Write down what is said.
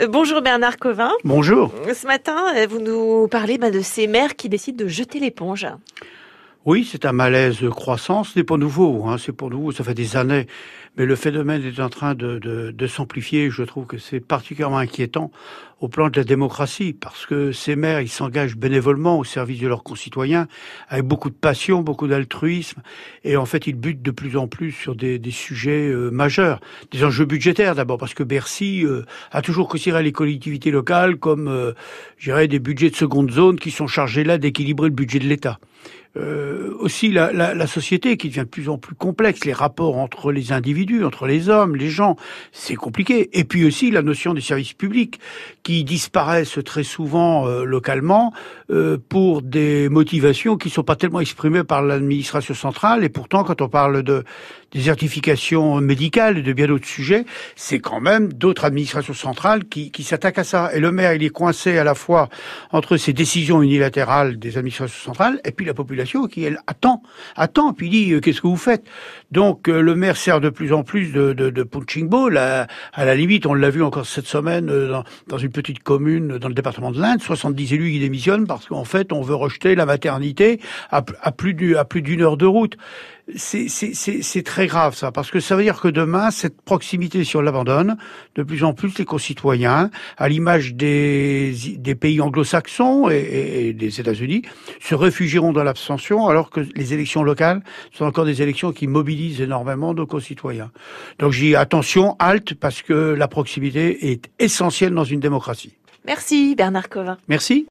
Euh, bonjour Bernard Covin. Bonjour. Ce matin, euh, vous nous parlez bah, de ces maires qui décident de jeter l'éponge. Oui, c'est un malaise croissant. Ce n'est pas nouveau. Hein, c'est pour nous, ça fait des années. Mais le phénomène est en train de, de, de s'amplifier. Je trouve que c'est particulièrement inquiétant au plan de la démocratie, parce que ces maires, ils s'engagent bénévolement au service de leurs concitoyens, avec beaucoup de passion, beaucoup d'altruisme, et en fait, ils butent de plus en plus sur des, des sujets euh, majeurs, des enjeux budgétaires d'abord, parce que Bercy euh, a toujours considéré les collectivités locales comme, euh, je dirais, des budgets de seconde zone qui sont chargés là d'équilibrer le budget de l'État. Euh, aussi la, la, la, société qui devient de plus en plus complexe, les rapports entre les individus, entre les hommes, les gens, c'est compliqué. Et puis aussi la notion des services publics qui disparaissent très souvent euh, localement euh, pour des motivations qui sont pas tellement exprimées par l'administration centrale. Et pourtant, quand on parle de désertification médicale et de bien d'autres sujets, c'est quand même d'autres administrations centrales qui, qui s'attaquent à ça. Et le maire, il est coincé à la fois entre ces décisions unilatérales des administrations centrales et puis la population qui, elle, attend, attend, puis dit euh, qu'est-ce que vous faites? Donc euh, le maire sert de plus en plus de, punching ball. À, la limite, on l'a vu encore cette semaine euh, dans, dans, une petite commune dans le département de l'Inde, 70 élus qui démissionnent parce qu'en fait, on veut rejeter la maternité à, à plus d'une heure de route c'est très grave ça, parce que ça veut dire que demain, cette proximité, si on l'abandonne, de plus en plus les concitoyens, à l'image des, des pays anglo-saxons et, et, des États-Unis, se réfugieront dans l'abstention, alors que les élections locales sont encore des élections qui mobilisent énormément nos concitoyens. Donc j'ai attention, halte, parce que la proximité est essentielle dans une démocratie. Merci Bernard Covin. Merci.